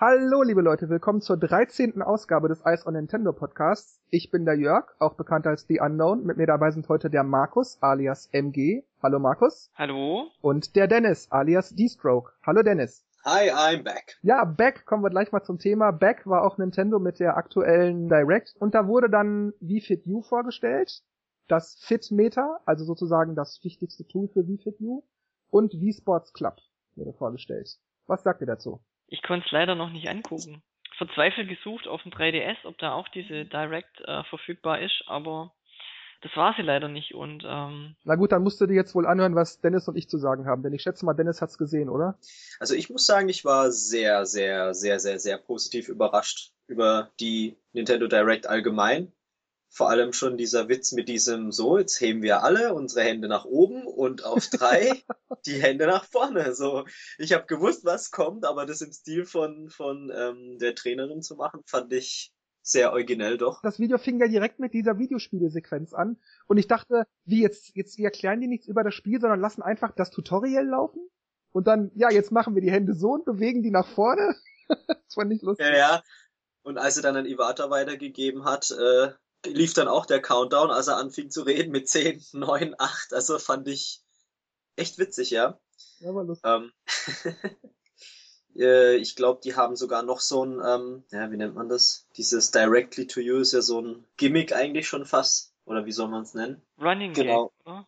Hallo, liebe Leute, willkommen zur 13. Ausgabe des Ice on Nintendo Podcasts. Ich bin der Jörg, auch bekannt als The Unknown. Mit mir dabei sind heute der Markus, alias MG. Hallo Markus. Hallo. Und der Dennis, alias D-Stroke. Hallo Dennis. Hi, I'm back. Ja, back, kommen wir gleich mal zum Thema. Back war auch Nintendo mit der aktuellen Direct und da wurde dann Wii Fit U vorgestellt, das Fit Meter, also sozusagen das wichtigste Tool für Wii Fit U und Wii Sports Club wurde vorgestellt. Was sagt ihr dazu? Ich konnte es leider noch nicht angucken. Verzweifelt gesucht auf dem 3DS, ob da auch diese Direct äh, verfügbar ist, aber das war sie leider nicht und ähm Na gut, dann musst du dir jetzt wohl anhören, was Dennis und ich zu sagen haben, denn ich schätze mal, Dennis hat's gesehen, oder? Also ich muss sagen, ich war sehr, sehr, sehr, sehr, sehr positiv überrascht über die Nintendo Direct allgemein. Vor allem schon dieser Witz mit diesem so, jetzt heben wir alle unsere Hände nach oben und auf drei die Hände nach vorne. So, ich habe gewusst, was kommt, aber das im Stil von von ähm, der Trainerin zu machen, fand ich sehr originell doch. Das Video fing ja direkt mit dieser Videospielesequenz an und ich dachte, wie jetzt jetzt wir erklären die nichts über das Spiel, sondern lassen einfach das Tutorial laufen und dann ja, jetzt machen wir die Hände so und bewegen die nach vorne. das fand ich lustig. Ja, ja. Und als sie dann an Iwata weitergegeben hat, äh, lief dann auch der Countdown, als er anfing zu reden mit 10, 9, 8. Also fand ich echt witzig, ja. Ja, war lustig. Ähm, äh, ich glaube, die haben sogar noch so ein, ähm, ja, wie nennt man das? Dieses Directly to You ist ja so ein Gimmick eigentlich schon fast. Oder wie soll man es nennen? Running Genau. Gag, oder?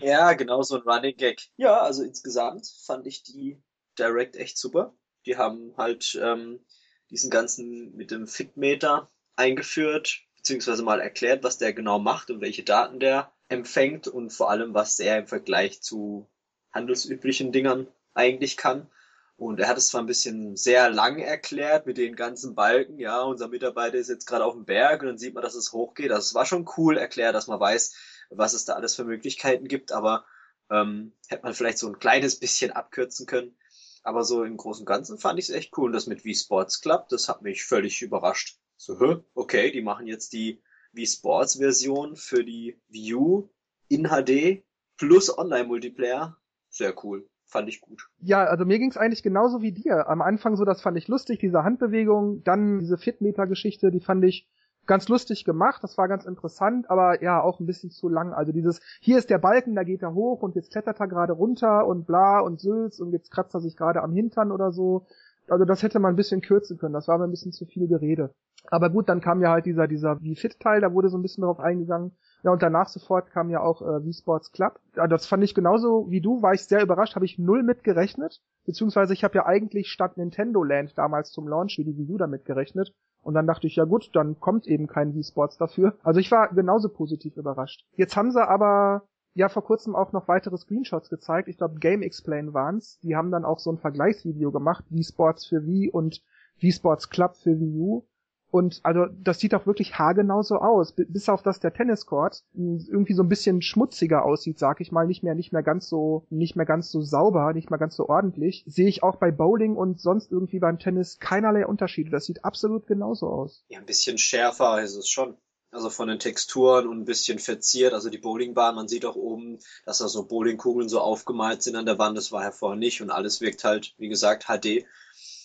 Ja, genau, so ein Running Gag. Ja, also insgesamt fand ich die Direct echt super. Die haben halt ähm, diesen ganzen mit dem Fitmeter eingeführt, beziehungsweise mal erklärt, was der genau macht und welche Daten der empfängt und vor allem, was er im Vergleich zu handelsüblichen Dingern eigentlich kann. Und er hat es zwar ein bisschen sehr lang erklärt mit den ganzen Balken, ja, unser Mitarbeiter ist jetzt gerade auf dem Berg und dann sieht man, dass es hochgeht. Also es war schon cool erklärt, dass man weiß, was es da alles für Möglichkeiten gibt, aber ähm, hätte man vielleicht so ein kleines bisschen abkürzen können. Aber so im Großen und Ganzen fand ich es echt cool. Und das mit Wii Sports Club, das hat mich völlig überrascht. So, okay, die machen jetzt die Wii Sports Version für die U in HD plus Online-Multiplayer. Sehr cool. Fand ich gut. Ja, also mir ging's eigentlich genauso wie dir. Am Anfang so, das fand ich lustig, diese Handbewegung, dann diese Fitmeter-Geschichte, die fand ich ganz lustig gemacht, das war ganz interessant, aber ja, auch ein bisschen zu lang. Also dieses, hier ist der Balken, da geht er hoch und jetzt klettert er gerade runter und bla und Sülz und jetzt kratzt er sich gerade am Hintern oder so. Also das hätte man ein bisschen kürzen können, das war mir ein bisschen zu viel Gerede. Aber gut, dann kam ja halt dieser, dieser Wii-Fit-Teil, da wurde so ein bisschen darauf eingegangen. Ja, und danach sofort kam ja auch äh, Wii Sports Club. Ja, das fand ich genauso wie du, war ich sehr überrascht, habe ich null mitgerechnet. Beziehungsweise ich habe ja eigentlich statt Nintendo Land damals zum Launch wie die Wii U damit gerechnet. Und dann dachte ich, ja gut, dann kommt eben kein Wii Sports dafür. Also ich war genauso positiv überrascht. Jetzt haben sie aber ja vor kurzem auch noch weitere Screenshots gezeigt. Ich glaube, Game Explain waren's. Die haben dann auch so ein Vergleichsvideo gemacht, Wii Sports für Wii und Wii Sports Club für Wii U. Und also das sieht auch wirklich haargenau so aus, bis auf dass der Tenniscourt irgendwie so ein bisschen schmutziger aussieht, sag ich mal, nicht mehr nicht mehr ganz so nicht mehr ganz so sauber, nicht mehr ganz so ordentlich. Sehe ich auch bei Bowling und sonst irgendwie beim Tennis keinerlei Unterschiede. Das sieht absolut genauso aus. Ja, ein bisschen schärfer ist es schon. Also von den Texturen und ein bisschen verziert. Also die Bowlingbahn, man sieht auch oben, dass da so Bowlingkugeln so aufgemalt sind an der Wand. Das war ja vorher nicht und alles wirkt halt, wie gesagt, HD.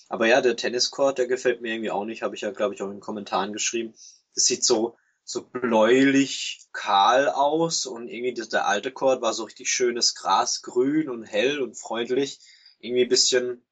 Aber ja, der Tenniscourt, der gefällt mir irgendwie auch nicht. Habe ich ja, glaube ich, auch in den Kommentaren geschrieben. Das sieht so so bläulich kahl aus und irgendwie der alte Court war so richtig schönes Gras, grün und hell und freundlich. Irgendwie ein bisschen,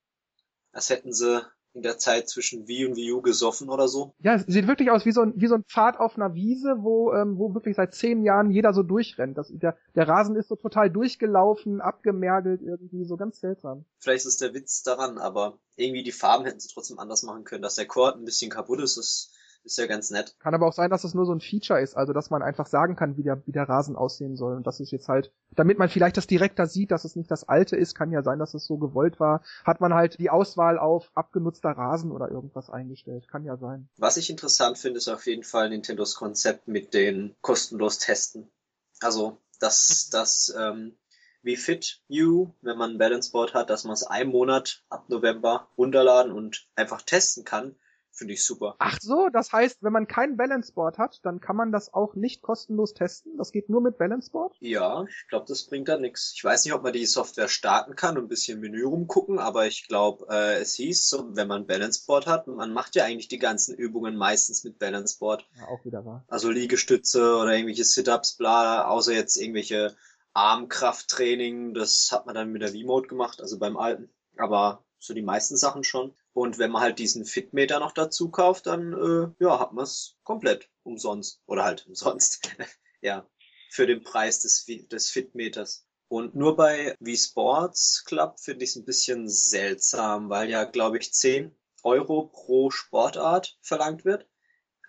als hätten sie in der Zeit zwischen Wii und Wii U gesoffen oder so. Ja, es sieht wirklich aus wie so ein, wie so ein Pfad auf einer Wiese, wo, ähm, wo wirklich seit zehn Jahren jeder so durchrennt. Das, der, der Rasen ist so total durchgelaufen, abgemergelt irgendwie, so ganz seltsam. Vielleicht ist der Witz daran, aber irgendwie die Farben hätten sie trotzdem anders machen können. Dass der Court ein bisschen kaputt ist, ist, ist ja ganz nett. Kann aber auch sein, dass es nur so ein Feature ist, also dass man einfach sagen kann, wie der, wie der Rasen aussehen soll. Und das ist jetzt halt, damit man vielleicht das direkter sieht, dass es nicht das alte ist, kann ja sein, dass es so gewollt war, hat man halt die Auswahl auf abgenutzter Rasen oder irgendwas eingestellt. Kann ja sein. Was ich interessant finde, ist auf jeden Fall Nintendos Konzept mit den kostenlos Testen. Also, dass das ähm, wie Fit You, wenn man ein Balance Board hat, dass man es einen Monat ab November runterladen und einfach testen kann, Finde ich super. Ach so, das heißt, wenn man kein Balance Board hat, dann kann man das auch nicht kostenlos testen. Das geht nur mit Balance Board? Ja, ich glaube, das bringt da nichts. Ich weiß nicht, ob man die Software starten kann und ein bisschen Menü rumgucken, aber ich glaube, äh, es hieß, so, wenn man Balance Board hat, man macht ja eigentlich die ganzen Übungen meistens mit Balance Board. Ja, auch wieder wahr. Also Liegestütze oder irgendwelche Sit-Ups, bla, außer jetzt irgendwelche Armkrafttraining, das hat man dann mit der V-Mode gemacht, also beim alten. Aber so die meisten Sachen schon. Und wenn man halt diesen Fitmeter noch dazu kauft, dann äh, ja, hat man es komplett umsonst. Oder halt umsonst. ja, für den Preis des, des Fitmeters. Und nur bei Wii Sports Club finde ich es ein bisschen seltsam, weil ja, glaube ich, 10 Euro pro Sportart verlangt wird.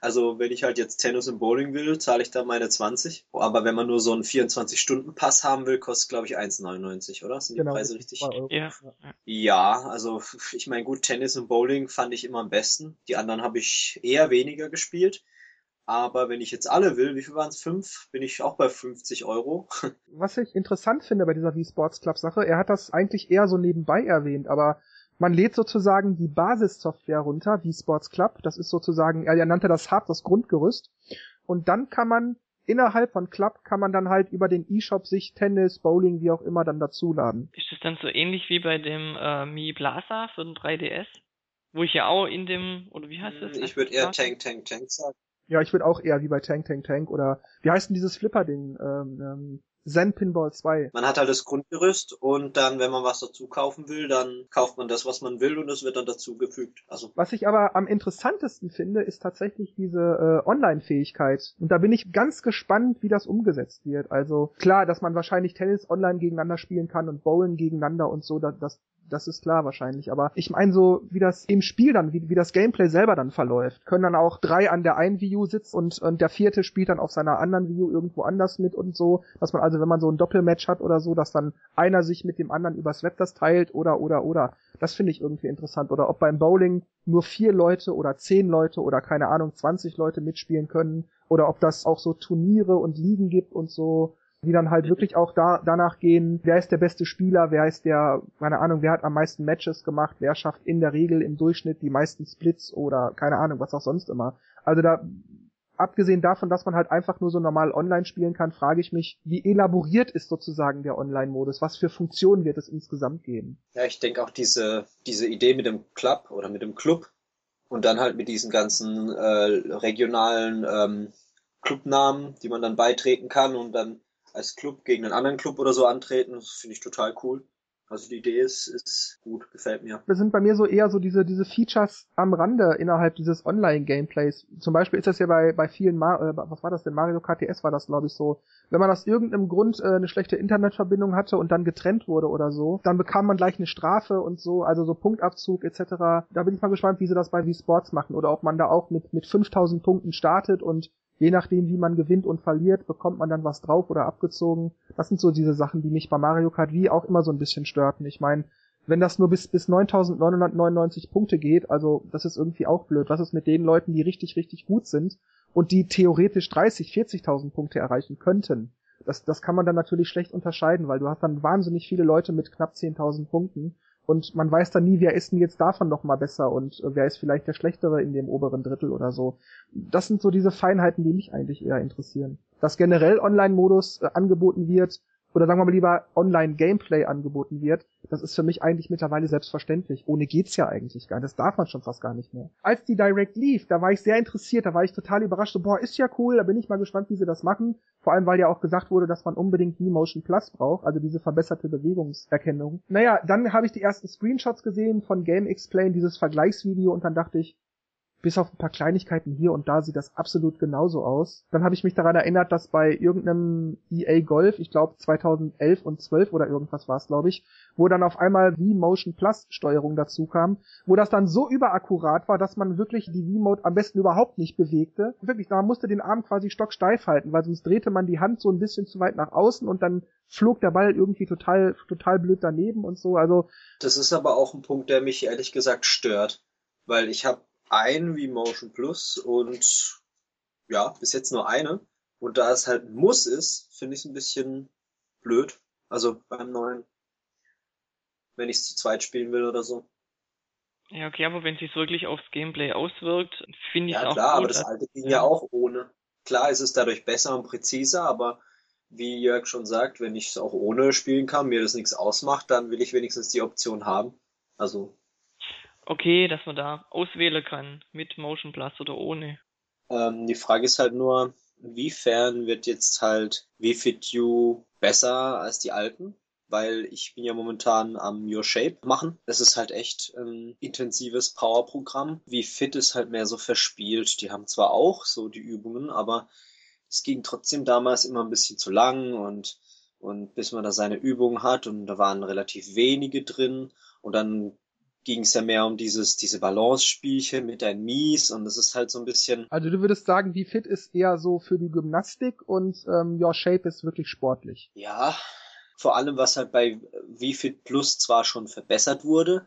Also wenn ich halt jetzt Tennis und Bowling will, zahle ich da meine 20. Aber wenn man nur so einen 24-Stunden-Pass haben will, kostet glaube ich 1,99, oder? Sind Genau, die Preise richtig? Ja. Ja, also ich meine, gut, Tennis und Bowling fand ich immer am besten. Die anderen habe ich eher weniger gespielt. Aber wenn ich jetzt alle will, wie viel waren es? Fünf? Bin ich auch bei 50 Euro. Was ich interessant finde bei dieser Wii Sports Club Sache, er hat das eigentlich eher so nebenbei erwähnt, aber man lädt sozusagen die Basissoftware runter, Wii Sports Club. Das ist sozusagen, er nannte das Hard, das Grundgerüst. Und dann kann man innerhalb von Club kann man dann halt über den E-Shop sich Tennis, Bowling, wie auch immer dann dazuladen. Ist das dann so ähnlich wie bei dem äh, Mi Plaza für den 3DS? Wo ich ja auch in dem, oder wie heißt das? Ich würde eher Tank, Tank, Tank sagen. Ja, ich würde auch eher wie bei Tank, Tank, Tank oder wie heißt denn dieses Flipper-Ding? Ähm, ähm, Zen Pinball 2. Man hat halt das Grundgerüst und dann, wenn man was dazu kaufen will, dann kauft man das, was man will und es wird dann dazu gefügt. Also Was ich aber am interessantesten finde, ist tatsächlich diese äh, Online-Fähigkeit. Und da bin ich ganz gespannt, wie das umgesetzt wird. Also klar, dass man wahrscheinlich Tennis online gegeneinander spielen kann und Bowlen gegeneinander und so, das, das ist klar wahrscheinlich. Aber ich meine so, wie das im Spiel dann, wie, wie das Gameplay selber dann verläuft. Können dann auch drei an der einen View sitzen und, und der vierte spielt dann auf seiner anderen View irgendwo anders mit und so. Dass man also, wenn man so ein Doppelmatch hat oder so, dass dann einer sich mit dem anderen übers Web das teilt oder, oder, oder. Das finde ich irgendwie interessant. Oder ob beim Bowling nur vier Leute oder zehn Leute oder keine Ahnung, 20 Leute mitspielen können. Oder ob das auch so Turniere und Ligen gibt und so die dann halt wirklich auch da danach gehen, wer ist der beste Spieler, wer ist der, keine Ahnung, wer hat am meisten Matches gemacht, wer schafft in der Regel im Durchschnitt die meisten Splits oder keine Ahnung, was auch sonst immer. Also da abgesehen davon, dass man halt einfach nur so normal online spielen kann, frage ich mich, wie elaboriert ist sozusagen der Online-Modus? Was für Funktionen wird es insgesamt geben? Ja, ich denke auch diese, diese Idee mit dem Club oder mit dem Club und dann halt mit diesen ganzen äh, regionalen ähm, Clubnamen, die man dann beitreten kann und dann als Club gegen einen anderen Club oder so antreten. Das finde ich total cool. Also die Idee ist, ist gut, gefällt mir. Das sind bei mir so eher so diese, diese Features am Rande innerhalb dieses Online-Gameplays. Zum Beispiel ist das ja bei, bei vielen, Mar äh, was war das denn? Mario KTS war das, glaube ich, so. Wenn man aus irgendeinem Grund äh, eine schlechte Internetverbindung hatte und dann getrennt wurde oder so, dann bekam man gleich eine Strafe und so, also so Punktabzug etc. Da bin ich mal gespannt, wie sie das bei Wii Sports machen oder ob man da auch mit, mit 5000 Punkten startet und je nachdem, wie man gewinnt und verliert, bekommt man dann was drauf oder abgezogen. Das sind so diese Sachen, die mich bei Mario Kart Wii auch immer so ein bisschen störten. Ich meine, wenn das nur bis, bis 9999 Punkte geht, also das ist irgendwie auch blöd. Was ist mit den Leuten, die richtig, richtig gut sind und die theoretisch 30, 40.000 Punkte erreichen könnten? Das, das kann man dann natürlich schlecht unterscheiden, weil du hast dann wahnsinnig viele Leute mit knapp 10.000 Punkten und man weiß dann nie, wer ist denn jetzt davon noch mal besser und äh, wer ist vielleicht der Schlechtere in dem oberen Drittel oder so. Das sind so diese Feinheiten, die mich eigentlich eher interessieren. Dass generell Online-Modus äh, angeboten wird, oder sagen wir mal lieber Online-Gameplay angeboten wird, das ist für mich eigentlich mittlerweile selbstverständlich. Ohne geht's ja eigentlich gar nicht. Das darf man schon fast gar nicht mehr. Als die Direct lief, da war ich sehr interessiert, da war ich total überrascht. So, boah, ist ja cool, da bin ich mal gespannt, wie sie das machen. Vor allem, weil ja auch gesagt wurde, dass man unbedingt V-Motion Plus braucht, also diese verbesserte Bewegungserkennung. Naja, dann habe ich die ersten Screenshots gesehen von Game Explain, dieses Vergleichsvideo, und dann dachte ich, bis auf ein paar Kleinigkeiten hier und da sieht das absolut genauso aus. Dann habe ich mich daran erinnert, dass bei irgendeinem EA Golf, ich glaube 2011 und 12 oder irgendwas war es, glaube ich, wo dann auf einmal V-Motion Plus Steuerung dazu kam, wo das dann so überakkurat war, dass man wirklich die V-Mode am besten überhaupt nicht bewegte. Wirklich, man musste den Arm quasi stocksteif halten, weil sonst drehte man die Hand so ein bisschen zu weit nach außen und dann flog der Ball irgendwie total, total blöd daneben und so. Also Das ist aber auch ein Punkt, der mich ehrlich gesagt stört, weil ich habe ein V-Motion Plus und ja, bis jetzt nur eine. Und da es halt ein Muss ist, finde ich es ein bisschen blöd. Also beim neuen, wenn ich es zu zweit spielen will oder so. Ja, okay, aber wenn es sich wirklich aufs Gameplay auswirkt, finde ich es Ja, auch klar, gut. aber das alte ging ja auch ohne. Klar ist es dadurch besser und präziser, aber wie Jörg schon sagt, wenn ich es auch ohne spielen kann, mir das nichts ausmacht, dann will ich wenigstens die Option haben. Also, Okay, dass man da auswählen kann, mit Motion Plus oder ohne. ähm, die Frage ist halt nur, inwiefern wird jetzt halt Fit You besser als die alten? Weil ich bin ja momentan am Your Shape machen. Das ist halt echt ein intensives Powerprogramm. Wie Fit ist halt mehr so verspielt. Die haben zwar auch so die Übungen, aber es ging trotzdem damals immer ein bisschen zu lang und, und bis man da seine Übungen hat und da waren relativ wenige drin und dann ging es ja mehr um dieses, diese Balance-Spielchen mit deinen Mies und das ist halt so ein bisschen, Also du würdest sagen, wie fit ist eher so für die Gymnastik und ähm, Your Shape ist wirklich sportlich. ja, vor allem was halt bei VFit Plus zwar schon verbessert wurde,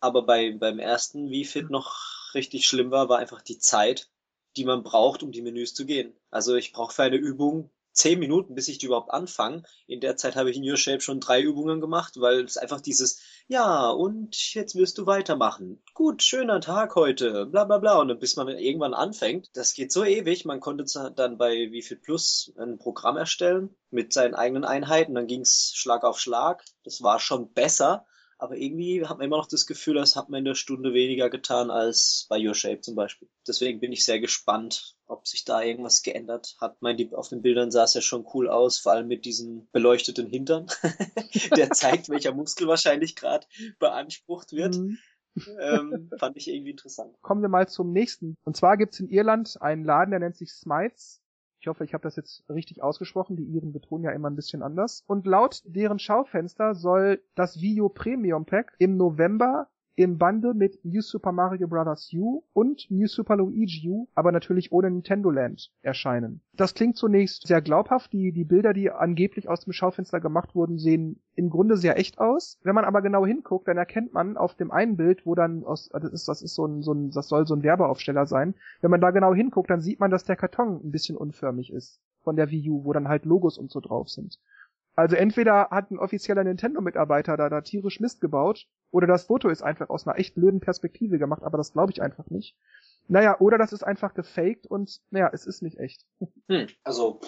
aber bei, beim ersten VFit noch richtig schlimm war, war einfach die Zeit, die man braucht, um die Menüs zu gehen. Also ich brauche für eine Übung zehn Minuten, bis ich die überhaupt anfange. In der Zeit habe ich in Your Shape schon drei Übungen gemacht, weil es einfach dieses, ja, und jetzt wirst du weitermachen. Gut, schöner Tag heute, bla bla bla. Und dann, bis man irgendwann anfängt, das geht so ewig. Man konnte dann bei Wieviel Plus ein Programm erstellen mit seinen eigenen Einheiten. Dann ging's Schlag auf Schlag. Das war schon besser. Aber irgendwie hat man immer noch das Gefühl, das hat man in der Stunde weniger getan als bei Your Shape zum Beispiel. Deswegen bin ich sehr gespannt, ob sich da irgendwas geändert hat. Mein, die, auf den Bildern sah es ja schon cool aus, vor allem mit diesem beleuchteten Hintern. Der zeigt, welcher Muskel wahrscheinlich gerade beansprucht wird. Mhm. Ähm, fand ich irgendwie interessant. Kommen wir mal zum nächsten. Und zwar gibt's in Irland einen Laden, der nennt sich Smites. Ich hoffe, ich habe das jetzt richtig ausgesprochen. Die Iren betonen ja immer ein bisschen anders. Und laut deren Schaufenster soll das Video Premium Pack im November im Bundle mit New Super Mario Bros. U und New Super Luigi U, aber natürlich ohne Nintendo Land erscheinen. Das klingt zunächst sehr glaubhaft. Die, die Bilder, die angeblich aus dem Schaufenster gemacht wurden, sehen im Grunde sehr echt aus. Wenn man aber genau hinguckt, dann erkennt man auf dem einen Bild, wo dann aus, das ist, das ist so ein, so ein, das soll so ein Werbeaufsteller sein. Wenn man da genau hinguckt, dann sieht man, dass der Karton ein bisschen unförmig ist von der Wii U, wo dann halt Logos und so drauf sind. Also entweder hat ein offizieller Nintendo-Mitarbeiter da, da tierisch Mist gebaut, oder das Foto ist einfach aus einer echt blöden Perspektive gemacht, aber das glaube ich einfach nicht. Naja, oder das ist einfach gefaked und naja, es ist nicht echt. Hm, also,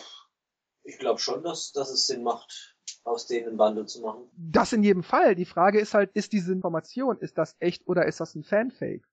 ich glaube schon, dass, dass es Sinn macht, aus denen ein Bundle zu machen. Das in jedem Fall. Die Frage ist halt, ist diese Information, ist das echt oder ist das ein Fanfake?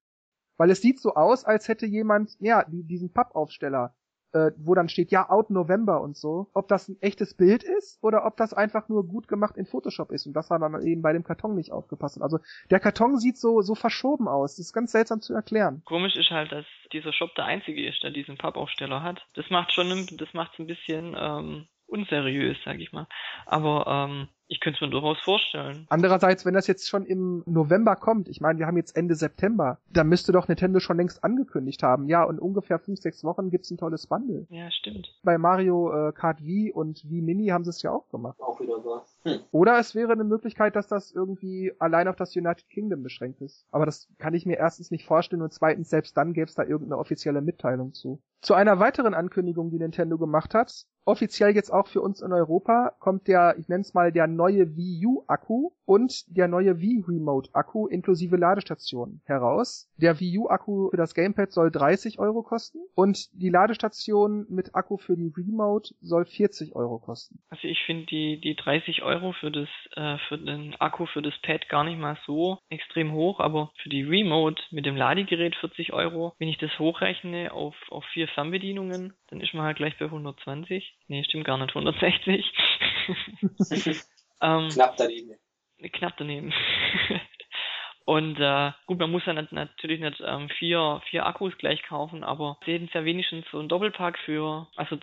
Weil es sieht so aus, als hätte jemand, ja, diesen Pappaufsteller äh, wo dann steht, ja, out November und so, ob das ein echtes Bild ist oder ob das einfach nur gut gemacht in Photoshop ist und das war dann eben bei dem Karton nicht aufgepasst. Also der Karton sieht so, so verschoben aus. Das ist ganz seltsam zu erklären. Komisch ist halt, dass dieser Shop der einzige ist, der diesen Pappaufsteller hat. Das macht schon, das macht ein bisschen ähm, unseriös, sag ich mal. Aber ähm, ich könnte es mir durchaus vorstellen. Andererseits, wenn das jetzt schon im November kommt, ich meine, wir haben jetzt Ende September, da müsste doch Nintendo schon längst angekündigt haben. Ja, und ungefähr fünf, sechs Wochen gibt's ein tolles Bundle. Ja, stimmt. Bei Mario äh, Kart Wii und Wii Mini haben sie es ja auch gemacht. Auch wieder wahr. Hm. Oder es wäre eine Möglichkeit, dass das irgendwie allein auf das United Kingdom beschränkt ist. Aber das kann ich mir erstens nicht vorstellen und zweitens, selbst dann gäbe es da irgendeine offizielle Mitteilung zu. Zu einer weiteren Ankündigung, die Nintendo gemacht hat, offiziell jetzt auch für uns in Europa, kommt der, ich nenne es mal, der neue Wii U Akku und der neue Wii Remote Akku inklusive Ladestation heraus. Der Wii U Akku für das Gamepad soll 30 Euro kosten und die Ladestation mit Akku für die Remote soll 40 Euro kosten. Also ich finde die, die 30 Euro für das, äh, für den Akku für das Pad gar nicht mal so extrem hoch, aber für die Remote mit dem Ladegerät 40 Euro, wenn ich das hochrechne auf, auf vier Fernbedienungen, dann ist man halt gleich bei 120. Nee, stimmt gar nicht, 160. ähm, Knapp daneben. knapp daneben. Und äh, gut, man muss ja nicht, natürlich nicht ähm, vier, vier Akkus gleich kaufen, aber sie hätten ja wenigstens so ein Doppelpack für, also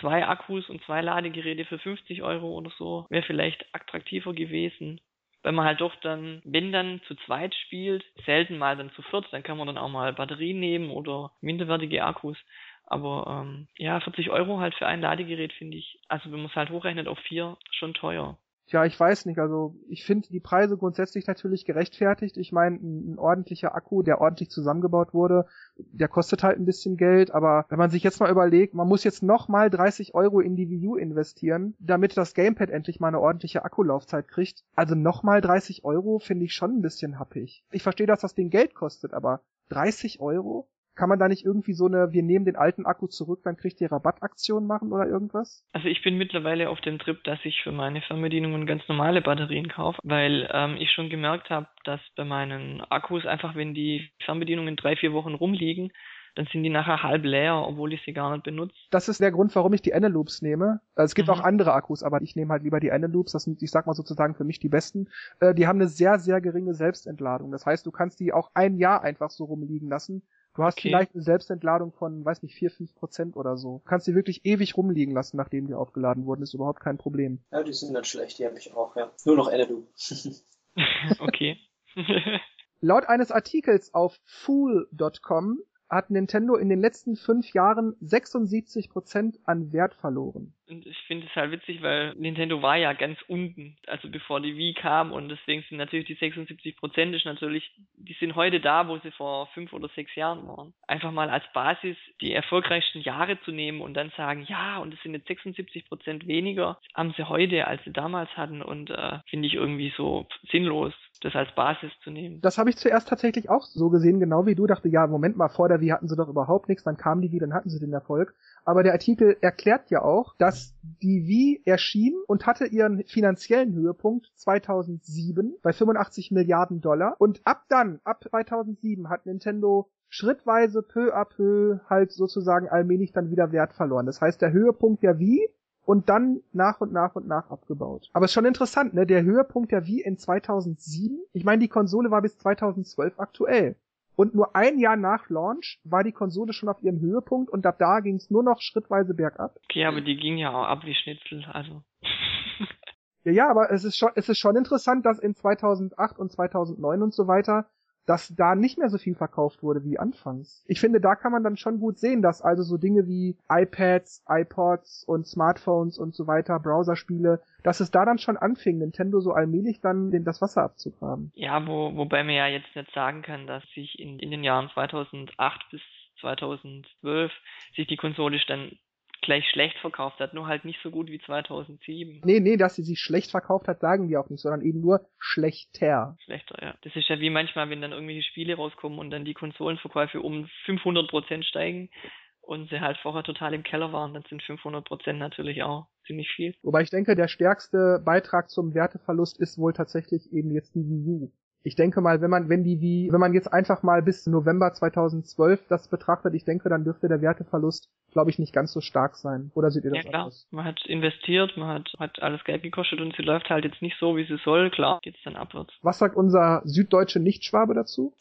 zwei Akkus und zwei Ladegeräte für 50 Euro oder so, wäre vielleicht attraktiver gewesen. Weil man halt doch dann, wenn dann zu zweit spielt, selten mal dann zu viert, dann kann man dann auch mal Batterien nehmen oder minderwertige Akkus. Aber ähm, ja, 40 Euro halt für ein Ladegerät finde ich, also wenn man es halt hochrechnet auf vier, schon teuer. Tja, ich weiß nicht. Also ich finde die Preise grundsätzlich natürlich gerechtfertigt. Ich meine, ein, ein, ordentlicher Akku, der ordentlich zusammengebaut wurde, der kostet halt ein bisschen Geld. Aber wenn man sich jetzt mal überlegt, man muss jetzt noch mal 30 Euro in die Wii U investieren, damit das Gamepad endlich mal eine ordentliche Akkulaufzeit kriegt. Also noch mal 30 Euro finde ich schon ein bisschen happig. Ich verstehe, dass das Ding Geld kostet, aber 30 Euro? Kann man da nicht irgendwie so eine, wir nehmen den alten Akku zurück, dann kriegt ihr Rabattaktion machen oder irgendwas? Also ich bin mittlerweile auf dem Trip, dass ich für meine Fernbedienungen ganz normale Batterien kaufe, weil ähm, ich schon gemerkt habe, dass bei meinen Akkus einfach, wenn die Fernbedienungen drei, vier Wochen rumliegen, dann sind die nachher halb leer, obwohl ich sie gar nicht benutze. Das ist der Grund, warum ich die Eneloops nehme. Also es gibt mhm. auch andere Akkus, aber ich nehme halt lieber die Eneloops. Das sind, ich sag mal sozusagen für mich die besten. Äh, die haben eine sehr, sehr geringe Selbstentladung. Das heißt, du kannst die auch ein Jahr einfach so rumliegen lassen Du hast okay. vielleicht eine Selbstentladung von, weiß nicht, 4, 5 Prozent oder so. Du kannst sie wirklich ewig rumliegen lassen, nachdem die aufgeladen wurden. Ist überhaupt kein Problem. Ja, die sind nicht schlecht, die habe ich auch, ja. Nur noch Enedu. okay. Laut eines Artikels auf fool.com hat Nintendo in den letzten fünf Jahren 76 Prozent an Wert verloren. Und ich finde es halt witzig, weil Nintendo war ja ganz unten, also bevor die Wii kam und deswegen sind natürlich die 76 Prozent ist natürlich, die sind heute da, wo sie vor fünf oder sechs Jahren waren. Einfach mal als Basis die erfolgreichsten Jahre zu nehmen und dann sagen, ja, und es sind jetzt 76 Prozent weniger, haben sie heute, als sie damals hatten und äh, finde ich irgendwie so sinnlos das als Basis zu nehmen. Das habe ich zuerst tatsächlich auch so gesehen, genau wie du. Dachte, ja, Moment mal, vor der Wii hatten sie doch überhaupt nichts, dann kam die Wii, dann hatten sie den Erfolg. Aber der Artikel erklärt ja auch, dass die Wii erschien und hatte ihren finanziellen Höhepunkt 2007 bei 85 Milliarden Dollar. Und ab dann, ab 2007, hat Nintendo schrittweise peu à peu halt sozusagen allmählich dann wieder Wert verloren. Das heißt, der Höhepunkt der Wii und dann nach und nach und nach abgebaut. Aber ist schon interessant, ne? Der Höhepunkt der Wii in 2007. Ich meine, die Konsole war bis 2012 aktuell. Und nur ein Jahr nach Launch war die Konsole schon auf ihrem Höhepunkt und ab da ging es nur noch schrittweise bergab. Okay, aber die ging ja auch ab wie Schnitzel, also. ja, ja, aber es ist schon, es ist schon interessant, dass in 2008 und 2009 und so weiter dass da nicht mehr so viel verkauft wurde wie anfangs. Ich finde, da kann man dann schon gut sehen, dass also so Dinge wie iPads, iPods und Smartphones und so weiter, Browserspiele, dass es da dann schon anfing, Nintendo so allmählich dann den, das Wasser abzugraben. Ja, wo, wobei man ja jetzt nicht sagen kann, dass sich in, in den Jahren 2008 bis 2012 sich die Konsole dann gleich schlecht verkauft hat, nur halt nicht so gut wie 2007. Nee, nee, dass sie sich schlecht verkauft hat, sagen die auch nicht, sondern eben nur schlechter. Schlechter, ja. Das ist ja wie manchmal, wenn dann irgendwelche Spiele rauskommen und dann die Konsolenverkäufe um 500% steigen und sie halt vorher total im Keller waren, dann sind 500% natürlich auch ziemlich viel. Wobei ich denke, der stärkste Beitrag zum Werteverlust ist wohl tatsächlich eben jetzt die Wii U. Ich denke mal, wenn man, wenn die wie, wenn man jetzt einfach mal bis November 2012 das betrachtet, ich denke, dann dürfte der Werteverlust glaube ich, nicht ganz so stark sein. Oder seht ihr das ja, klar. anders? Man hat investiert, man hat, hat alles Geld gekostet und sie läuft halt jetzt nicht so, wie sie soll. Klar, geht's dann abwärts. Was sagt unser süddeutsche Nichtschwabe dazu?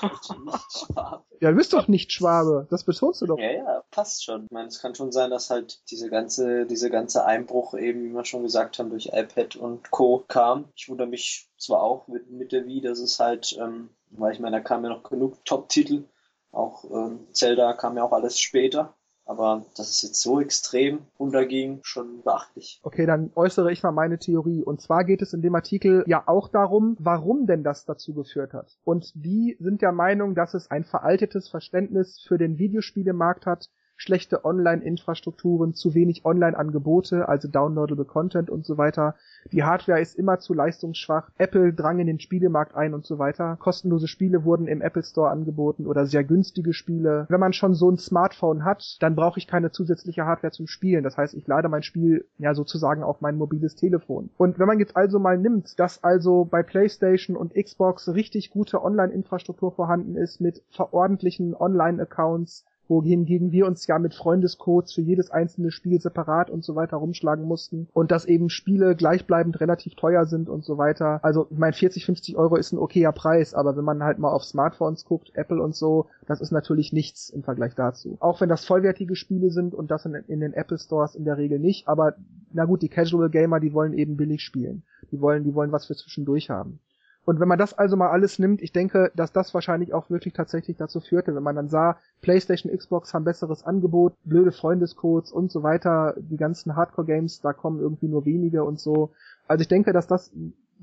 ja, du bist doch Nichtschwabe. Das betonst du doch. Ja, ja, passt schon. Ich meine, es kann schon sein, dass halt diese ganze, diese ganze Einbruch eben, wie wir schon gesagt haben, durch iPad und Co. kam. Ich wundere mich zwar auch mit, mit der Wii, dass es halt, ähm, weil ich meine, da kam ja noch genug Top-Titel. Auch ähm, Zelda kam ja auch alles später. Aber dass es jetzt so extrem runterging, schon beachtlich. Okay, dann äußere ich mal meine Theorie. Und zwar geht es in dem Artikel ja auch darum, warum denn das dazu geführt hat. Und die sind der Meinung, dass es ein veraltetes Verständnis für den Videospielemarkt hat, schlechte Online-Infrastrukturen, zu wenig Online-Angebote, also downloadable Content und so weiter. Die Hardware ist immer zu leistungsschwach. Apple drang in den Spielemarkt ein und so weiter. Kostenlose Spiele wurden im Apple Store angeboten oder sehr günstige Spiele. Wenn man schon so ein Smartphone hat, dann brauche ich keine zusätzliche Hardware zum Spielen. Das heißt, ich lade mein Spiel ja sozusagen auf mein mobiles Telefon. Und wenn man jetzt also mal nimmt, dass also bei PlayStation und Xbox richtig gute Online-Infrastruktur vorhanden ist mit verordentlichen Online-Accounts, wohingegen wir uns ja mit Freundescodes für jedes einzelne Spiel separat und so weiter rumschlagen mussten und dass eben Spiele gleichbleibend relativ teuer sind und so weiter. Also ich meine 40, 50 Euro ist ein okayer Preis, aber wenn man halt mal auf Smartphones guckt, Apple und so, das ist natürlich nichts im Vergleich dazu. Auch wenn das vollwertige Spiele sind und das in, in den Apple Stores in der Regel nicht, aber na gut, die Casual Gamer, die wollen eben billig spielen. Die wollen, die wollen was für zwischendurch haben. Und wenn man das also mal alles nimmt, ich denke, dass das wahrscheinlich auch wirklich tatsächlich dazu führte, wenn man dann sah, PlayStation, Xbox haben besseres Angebot, blöde Freundescodes und so weiter, die ganzen Hardcore-Games, da kommen irgendwie nur wenige und so. Also ich denke, dass das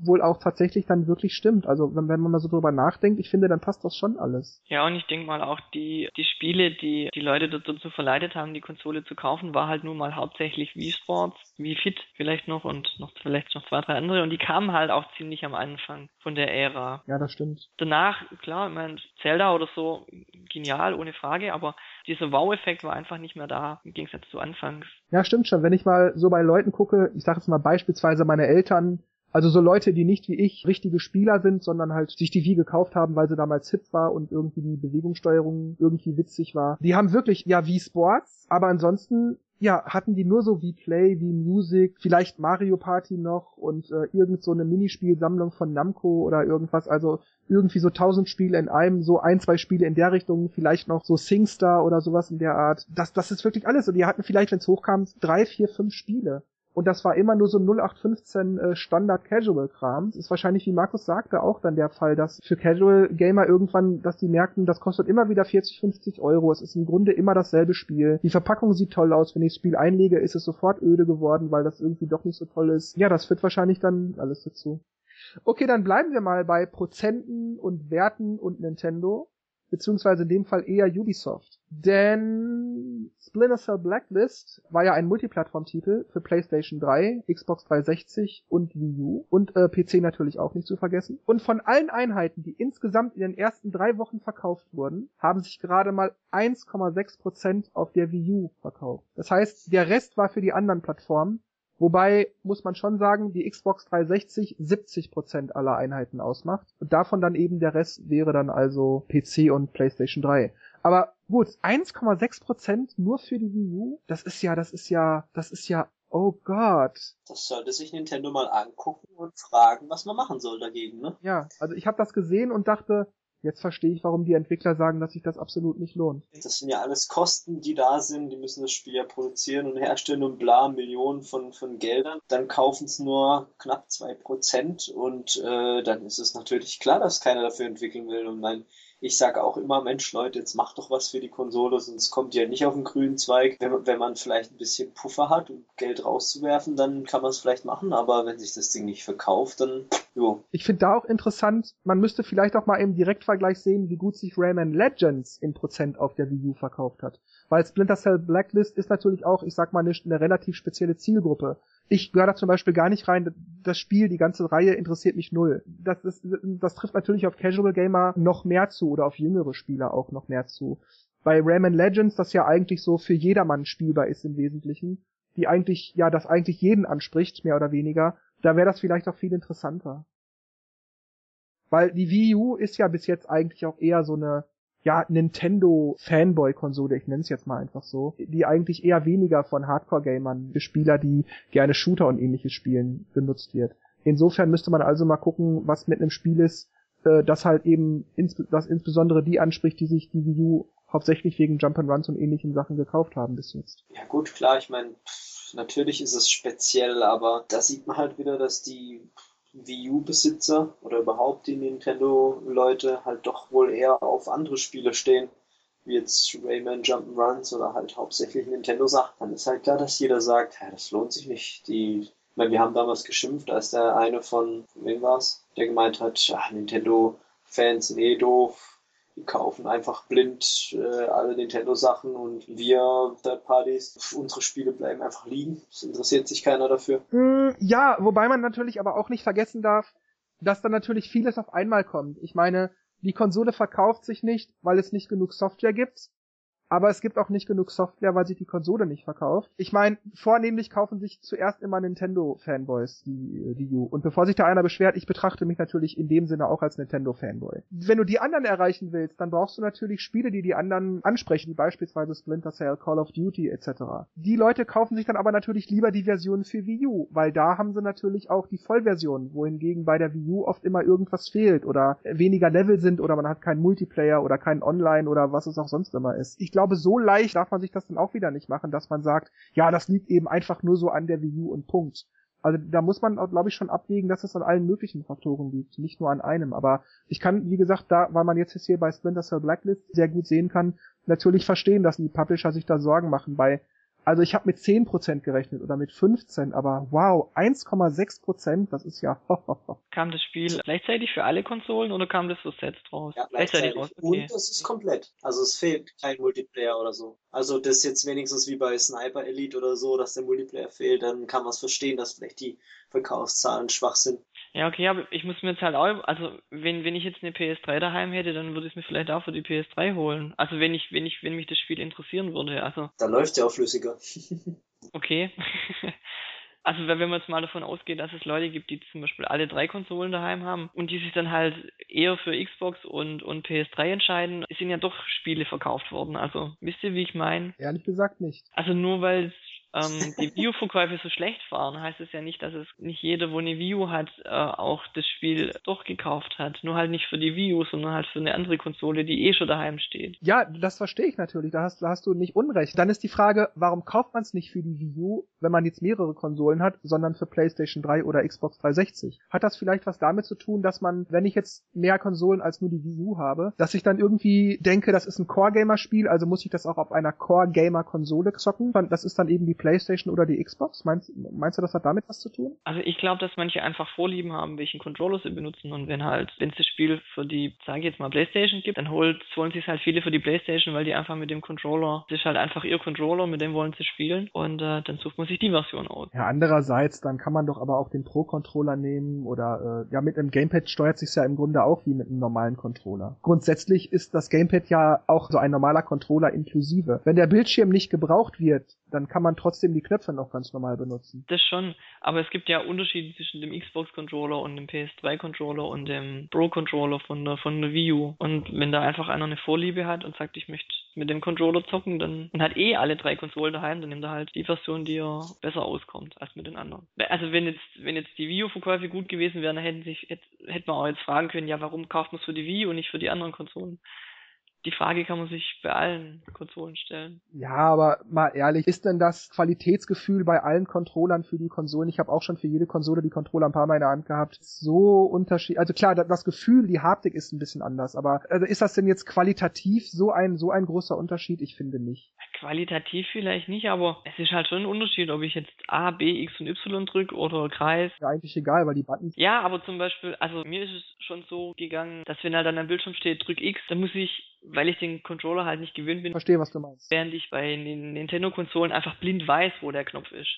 wohl auch tatsächlich dann wirklich stimmt. Also wenn, wenn man mal so drüber nachdenkt, ich finde, dann passt das schon alles. Ja, und ich denke mal auch die, die Spiele, die die Leute dazu verleitet haben, die Konsole zu kaufen, war halt nun mal hauptsächlich Wii Sports, Wii Fit vielleicht noch und noch vielleicht noch zwei, drei andere und die kamen halt auch ziemlich am Anfang von der Ära. Ja, das stimmt. Danach, klar, ich meine, Zelda oder so, genial, ohne Frage, aber dieser Wow-Effekt war einfach nicht mehr da, im Gegensatz zu Anfangs. Ja, stimmt schon. Wenn ich mal so bei Leuten gucke, ich sage jetzt mal beispielsweise meine Eltern, also so Leute, die nicht wie ich richtige Spieler sind, sondern halt sich die Wii gekauft haben, weil sie damals hip war und irgendwie die Bewegungssteuerung irgendwie witzig war. Die haben wirklich, ja, wie Sports, aber ansonsten ja, hatten die nur so wie Play, wie Music, vielleicht Mario Party noch und äh, irgend so eine Minispielsammlung von Namco oder irgendwas, also irgendwie so tausend Spiele in einem, so ein, zwei Spiele in der Richtung, vielleicht noch so SingStar oder sowas in der Art. Das, das ist wirklich alles. Und die hatten vielleicht, wenn es hochkam, drei, vier, fünf Spiele. Und das war immer nur so 0815 äh, Standard-Casual-Kram. Ist wahrscheinlich, wie Markus sagte, auch dann der Fall, dass für Casual-Gamer irgendwann, dass die merken, das kostet immer wieder 40, 50 Euro. Es ist im Grunde immer dasselbe Spiel. Die Verpackung sieht toll aus. Wenn ich das Spiel einlege, ist es sofort öde geworden, weil das irgendwie doch nicht so toll ist. Ja, das führt wahrscheinlich dann alles dazu. Okay, dann bleiben wir mal bei Prozenten und Werten und Nintendo beziehungsweise in dem Fall eher Ubisoft. Denn Splinter Cell Blacklist war ja ein Multiplattform-Titel für PlayStation 3, Xbox 360 und Wii U und äh, PC natürlich auch nicht zu vergessen. Und von allen Einheiten, die insgesamt in den ersten drei Wochen verkauft wurden, haben sich gerade mal 1,6% auf der Wii U verkauft. Das heißt, der Rest war für die anderen Plattformen Wobei muss man schon sagen, die Xbox 360 70% aller Einheiten ausmacht. Und davon dann eben der Rest wäre dann also PC und PlayStation 3. Aber gut, 1,6% nur für die Wii U, das ist ja, das ist ja, das ist ja, oh Gott. Das sollte sich Nintendo mal angucken und fragen, was man machen soll dagegen, ne? Ja, also ich habe das gesehen und dachte, Jetzt verstehe ich, warum die Entwickler sagen, dass sich das absolut nicht lohnt. Das sind ja alles Kosten, die da sind. Die müssen das Spiel ja produzieren und herstellen und bla, Millionen von, von Geldern. Dann kaufen es nur knapp zwei Prozent und äh, dann ist es natürlich klar, dass keiner dafür entwickeln will. Und mein ich sage auch immer, Mensch, Leute, jetzt macht doch was für die Konsole, sonst kommt ihr nicht auf den grünen Zweig. Wenn, wenn man vielleicht ein bisschen Puffer hat, um Geld rauszuwerfen, dann kann man es vielleicht machen, aber wenn sich das Ding nicht verkauft, dann jo. Ich finde da auch interessant, man müsste vielleicht auch mal im Direktvergleich sehen, wie gut sich Rayman Legends in Prozent auf der Wii U verkauft hat. Weil Splinter Cell Blacklist ist natürlich auch, ich sag mal, eine, eine relativ spezielle Zielgruppe. Ich gehöre da zum Beispiel gar nicht rein. Das Spiel, die ganze Reihe interessiert mich null. Das, das, das trifft natürlich auf Casual Gamer noch mehr zu oder auf jüngere Spieler auch noch mehr zu. Bei Rayman Legends, das ja eigentlich so für jedermann spielbar ist im Wesentlichen, die eigentlich, ja, das eigentlich jeden anspricht, mehr oder weniger, da wäre das vielleicht auch viel interessanter. Weil die Wii U ist ja bis jetzt eigentlich auch eher so eine ja, Nintendo-Fanboy-Konsole, ich nenne es jetzt mal einfach so, die eigentlich eher weniger von Hardcore-Gamern, Spieler, die gerne Shooter und ähnliches spielen, benutzt wird. Insofern müsste man also mal gucken, was mit einem Spiel ist, äh, das halt eben, ins, das insbesondere die anspricht, die sich die Wii U hauptsächlich wegen Jump'n'Runs und ähnlichen Sachen gekauft haben bis jetzt. Ja gut, klar, ich meine, natürlich ist es speziell, aber da sieht man halt wieder, dass die Wii U-Besitzer oder überhaupt die Nintendo-Leute halt doch wohl eher auf andere Spiele stehen, wie jetzt Rayman Jump'n'Runs oder halt hauptsächlich Nintendo-Sachen, dann ist halt klar, dass jeder sagt, ja, das lohnt sich nicht. Die, ich meine, wir haben damals geschimpft, als der eine von, wem war's, der gemeint hat, ja, Nintendo-Fans sind eh doof, die kaufen einfach blind äh, alle Nintendo-Sachen und wir Third Parties, unsere Spiele bleiben einfach liegen. Es interessiert sich keiner dafür. Mm, ja, wobei man natürlich aber auch nicht vergessen darf, dass da natürlich vieles auf einmal kommt. Ich meine, die Konsole verkauft sich nicht, weil es nicht genug Software gibt aber es gibt auch nicht genug Software, weil sich die Konsole nicht verkauft. Ich meine, vornehmlich kaufen sich zuerst immer Nintendo-Fanboys die, die U. Und bevor sich da einer beschwert, ich betrachte mich natürlich in dem Sinne auch als Nintendo-Fanboy. Wenn du die anderen erreichen willst, dann brauchst du natürlich Spiele, die die anderen ansprechen, wie beispielsweise Splinter Cell, Call of Duty etc. Die Leute kaufen sich dann aber natürlich lieber die Version für Wii U, weil da haben sie natürlich auch die Vollversion, wohingegen bei der Wii U oft immer irgendwas fehlt oder weniger Level sind oder man hat keinen Multiplayer oder keinen Online oder was es auch sonst immer ist. Ich glaube, glaube, so leicht darf man sich das dann auch wieder nicht machen, dass man sagt, ja, das liegt eben einfach nur so an der Wii U und Punkt. Also da muss man, glaube ich, schon abwägen, dass es an allen möglichen Faktoren liegt, nicht nur an einem. Aber ich kann, wie gesagt, da, weil man jetzt hier bei Splinter Cell Blacklist sehr gut sehen kann, natürlich verstehen, dass die Publisher sich da Sorgen machen. Bei Also ich habe mit 10% gerechnet oder mit 15, aber wow, 1,6%, das ist ja. kam das Spiel gleichzeitig für alle Konsolen oder kam das so Sets raus? Ja, gleichzeitig raus. Okay. Und es ist komplett. Also es fehlt kein Multiplayer oder so. Also das ist jetzt wenigstens wie bei Sniper Elite oder so, dass der Multiplayer fehlt, dann kann man es verstehen, dass vielleicht die Verkaufszahlen schwach sind. Ja, okay, aber ich muss mir jetzt halt auch, also wenn, wenn ich jetzt eine PS3 daheim hätte, dann würde ich es mir vielleicht auch für die PS3 holen. Also wenn ich, wenn ich, wenn mich das Spiel interessieren würde, also. Da läuft ja auch flüssiger. okay. Also wenn man jetzt mal davon ausgeht, dass es Leute gibt, die zum Beispiel alle drei Konsolen daheim haben und die sich dann halt eher für Xbox und, und PS3 entscheiden, sind ja doch Spiele verkauft worden. Also wisst ihr, wie ich meine? Ehrlich gesagt nicht. Also nur weil es ähm, die Wii U-Verkäufe so schlecht waren, heißt es ja nicht, dass es nicht jeder, wo eine Wii U hat, äh, auch das Spiel doch gekauft hat. Nur halt nicht für die Wii U, sondern halt für eine andere Konsole, die eh schon daheim steht. Ja, das verstehe ich natürlich. Da hast, da hast du nicht Unrecht. Dann ist die Frage, warum kauft man es nicht für die Wii U, wenn man jetzt mehrere Konsolen hat, sondern für PlayStation 3 oder Xbox 360? Hat das vielleicht was damit zu tun, dass man, wenn ich jetzt mehr Konsolen als nur die Wii U habe, dass ich dann irgendwie denke, das ist ein Core-Gamer-Spiel, also muss ich das auch auf einer Core-Gamer-Konsole zocken? Das ist dann eben die PlayStation oder die Xbox? Meinst, meinst du, das hat damit was zu tun? Also ich glaube, dass manche einfach Vorlieben haben, welchen Controller sie benutzen und wenn halt, wenn es das Spiel für die, sage ich jetzt mal, PlayStation gibt, dann holt, holen sich halt viele für die PlayStation, weil die einfach mit dem Controller, das ist halt einfach ihr Controller, mit dem wollen sie spielen und äh, dann sucht man sich die Version aus. Ja, andererseits, dann kann man doch aber auch den Pro-Controller nehmen oder äh, ja, mit einem Gamepad steuert sich ja im Grunde auch wie mit einem normalen Controller. Grundsätzlich ist das Gamepad ja auch so ein normaler Controller inklusive. Wenn der Bildschirm nicht gebraucht wird, dann kann man trotzdem die Knöpfe noch ganz normal benutzen. Das schon, aber es gibt ja Unterschiede zwischen dem Xbox-Controller und dem PS3-Controller und dem Pro-Controller von der, von der Wii U. Und wenn da einfach einer eine Vorliebe hat und sagt, ich möchte mit dem Controller zocken, dann und hat eh alle drei Konsolen daheim, dann nimmt er halt die Version, die er besser auskommt als mit den anderen. Also wenn jetzt, wenn jetzt die Wii U-Verkäufe gut gewesen wären, dann hätten sich, hätte, hätte man auch jetzt fragen können, ja, warum kauft man es für die Wii und nicht für die anderen Konsolen? Die Frage kann man sich bei allen Konsolen stellen. Ja, aber mal ehrlich, ist denn das Qualitätsgefühl bei allen Controllern für die Konsolen? Ich habe auch schon für jede Konsole die Controller ein paar Mal in der Hand gehabt. So unterschiedlich. Also klar, das Gefühl, die Haptik ist ein bisschen anders, aber also ist das denn jetzt qualitativ so ein so ein großer Unterschied? Ich finde nicht. Qualitativ vielleicht nicht, aber es ist halt schon ein Unterschied, ob ich jetzt A, B, X und Y drücke oder Kreis. Ja, eigentlich egal, weil die Buttons. Ja, aber zum Beispiel, also mir ist es schon so gegangen, dass wenn halt dann am Bildschirm steht, drück X, dann muss ich weil ich den Controller halt nicht gewöhnt bin. Verstehe, was du meinst. Während ich bei den Nintendo-Konsolen einfach blind weiß, wo der Knopf ist.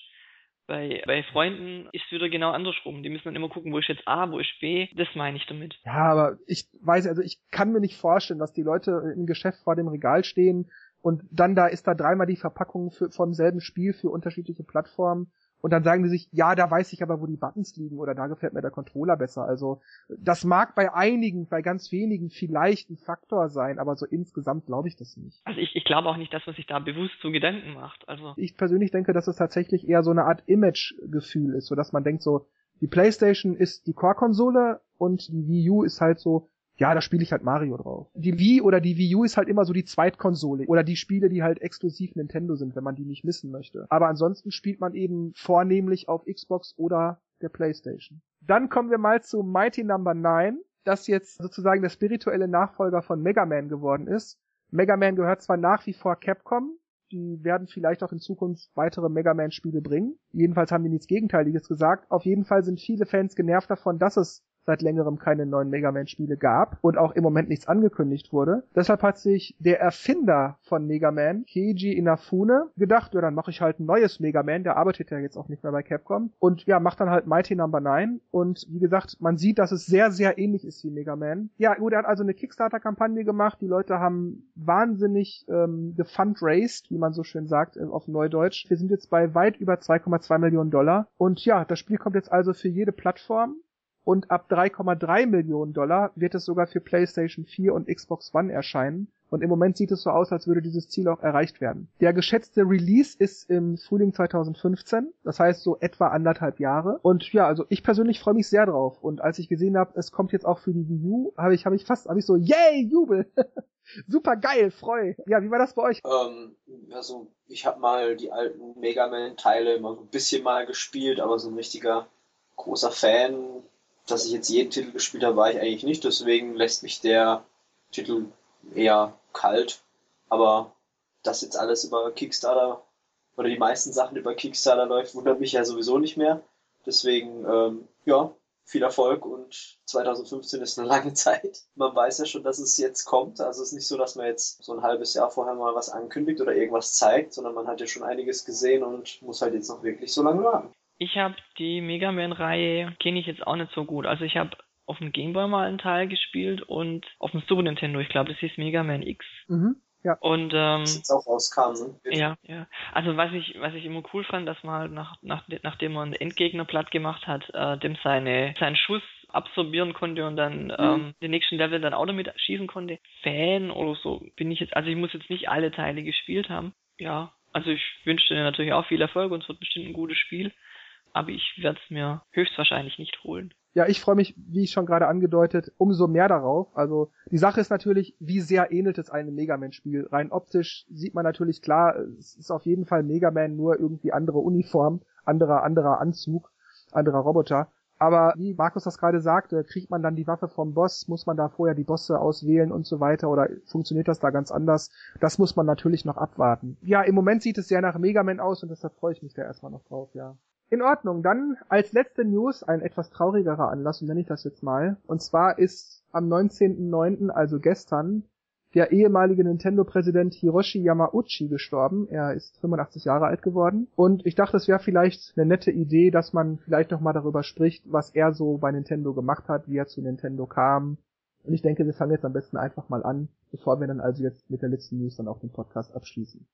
Bei, bei Freunden ist es wieder genau andersrum. Die müssen dann immer gucken, wo ist jetzt A, wo ist B. Das meine ich damit. Ja, aber ich weiß, also ich kann mir nicht vorstellen, dass die Leute im Geschäft vor dem Regal stehen und dann da ist da dreimal die Verpackung für, vom selben Spiel für unterschiedliche Plattformen und dann sagen die sich, ja, da weiß ich aber, wo die Buttons liegen oder da gefällt mir der Controller besser. Also das mag bei einigen, bei ganz wenigen vielleicht ein Faktor sein, aber so insgesamt glaube ich das nicht. Also ich, ich glaube auch nicht, dass man sich da bewusst so Gedanken macht. Also ich persönlich denke, dass es tatsächlich eher so eine Art Image-Gefühl ist, so dass man denkt so, die PlayStation ist die Core-Konsole und die Wii U ist halt so ja, da spiele ich halt Mario drauf. Die Wii oder die Wii U ist halt immer so die Zweitkonsole oder die Spiele, die halt exklusiv Nintendo sind, wenn man die nicht missen möchte. Aber ansonsten spielt man eben vornehmlich auf Xbox oder der PlayStation. Dann kommen wir mal zu Mighty Number no. 9, das jetzt sozusagen der spirituelle Nachfolger von Mega Man geworden ist. Mega Man gehört zwar nach wie vor Capcom, die werden vielleicht auch in Zukunft weitere Mega Man Spiele bringen. Jedenfalls haben die nichts Gegenteiliges gesagt. Auf jeden Fall sind viele Fans genervt davon, dass es seit längerem keine neuen Mega Man Spiele gab und auch im Moment nichts angekündigt wurde. Deshalb hat sich der Erfinder von Mega Man, Keiji Inafune, gedacht, ja, dann mache ich halt ein neues Mega Man, der arbeitet ja jetzt auch nicht mehr bei Capcom und ja, macht dann halt Mighty Number no. 9 und wie gesagt, man sieht, dass es sehr, sehr ähnlich ist wie Mega Man. Ja, gut, er hat also eine Kickstarter-Kampagne gemacht, die Leute haben wahnsinnig ähm, gefundraised, wie man so schön sagt äh, auf Neudeutsch. Wir sind jetzt bei weit über 2,2 Millionen Dollar und ja, das Spiel kommt jetzt also für jede Plattform und ab 3,3 Millionen Dollar wird es sogar für PlayStation 4 und Xbox One erscheinen. Und im Moment sieht es so aus, als würde dieses Ziel auch erreicht werden. Der geschätzte Release ist im Frühling 2015, das heißt so etwa anderthalb Jahre. Und ja, also ich persönlich freue mich sehr drauf. Und als ich gesehen habe, es kommt jetzt auch für die Wii U, habe ich, habe ich fast, habe ich so, yay, Jubel! Super geil, freu. Ja, wie war das bei euch? Ähm, also ich habe mal die alten Mega Man Teile immer so ein bisschen mal gespielt, aber so ein richtiger großer Fan dass ich jetzt jeden Titel gespielt habe, war ich eigentlich nicht. Deswegen lässt mich der Titel eher kalt. Aber das jetzt alles über Kickstarter oder die meisten Sachen über Kickstarter läuft, wundert mich ja sowieso nicht mehr. Deswegen, ähm, ja, viel Erfolg und 2015 ist eine lange Zeit. Man weiß ja schon, dass es jetzt kommt. Also es ist nicht so, dass man jetzt so ein halbes Jahr vorher mal was ankündigt oder irgendwas zeigt, sondern man hat ja schon einiges gesehen und muss halt jetzt noch wirklich so lange warten. Ich habe die Mega Man-Reihe, kenne ich jetzt auch nicht so gut. Also ich habe auf dem Gameboy mal einen Teil gespielt und auf dem Super Nintendo, ich glaube, das hieß Mega Man X. Mhm. Ja. Und ähm, das jetzt auch rauskam, ne? Ja, ja. Also was ich, was ich immer cool fand, dass man halt nach, nach, nachdem man einen Endgegner platt gemacht hat, äh, dem seine, seinen Schuss absorbieren konnte und dann mhm. ähm, den nächsten Level dann auch damit schießen konnte. Fan oder so bin ich jetzt, also ich muss jetzt nicht alle Teile gespielt haben. Ja, also ich wünsche dir natürlich auch viel Erfolg und es wird bestimmt ein gutes Spiel. Aber ich werde es mir höchstwahrscheinlich nicht holen. Ja, ich freue mich, wie ich schon gerade angedeutet, umso mehr darauf. Also die Sache ist natürlich, wie sehr ähnelt es einem Mega Man-Spiel. Rein optisch sieht man natürlich klar, es ist auf jeden Fall Mega Man, nur irgendwie andere Uniform, anderer, anderer Anzug, anderer Roboter. Aber wie Markus das gerade sagte, kriegt man dann die Waffe vom Boss, muss man da vorher die Bosse auswählen und so weiter oder funktioniert das da ganz anders? Das muss man natürlich noch abwarten. Ja, im Moment sieht es sehr nach Mega Man aus und deshalb freue ich mich da erstmal noch drauf, ja. In Ordnung, dann als letzte News ein etwas traurigerer Anlass, nenne ich das jetzt mal. Und zwar ist am 19.09., also gestern, der ehemalige Nintendo-Präsident Hiroshi Yamauchi gestorben. Er ist 85 Jahre alt geworden. Und ich dachte, es wäre vielleicht eine nette Idee, dass man vielleicht nochmal darüber spricht, was er so bei Nintendo gemacht hat, wie er zu Nintendo kam. Und ich denke, wir fangen jetzt am besten einfach mal an, bevor wir dann also jetzt mit der letzten News dann auch den Podcast abschließen.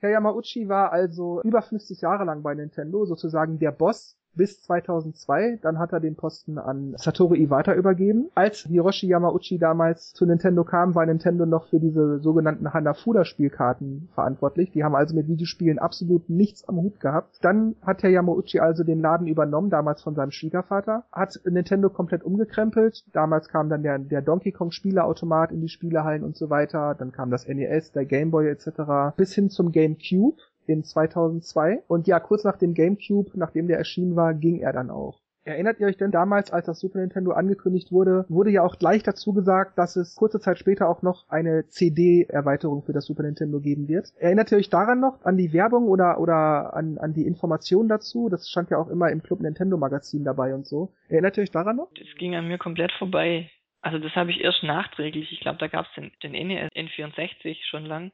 Herr Yamauchi war also über 50 Jahre lang bei Nintendo, sozusagen der Boss bis 2002. Dann hat er den Posten an Satoru Iwata übergeben. Als Hiroshi Yamauchi damals zu Nintendo kam, war Nintendo noch für diese sogenannten Hanafuda-Spielkarten verantwortlich. Die haben also mit Videospielen absolut nichts am Hut gehabt. Dann hat Herr Yamauchi also den Laden übernommen, damals von seinem Schwiegervater, hat Nintendo komplett umgekrempelt. Damals kam dann der, der Donkey Kong Spieleautomat in die Spielehallen und so weiter. Dann kam das NES, der Game Boy etc. bis hin zum GameCube in 2002. Und ja, kurz nach dem GameCube, nachdem der erschienen war, ging er dann auch. Erinnert ihr euch denn damals, als das Super Nintendo angekündigt wurde, wurde ja auch gleich dazu gesagt, dass es kurze Zeit später auch noch eine CD-Erweiterung für das Super Nintendo geben wird? Erinnert ihr euch daran noch, an die Werbung oder, oder an, an die Informationen dazu? Das stand ja auch immer im Club Nintendo Magazin dabei und so. Erinnert ihr euch daran noch? Das ging an mir komplett vorbei. Also das habe ich erst nachträglich, ich glaube, da gab es den, den NES N64 schon lang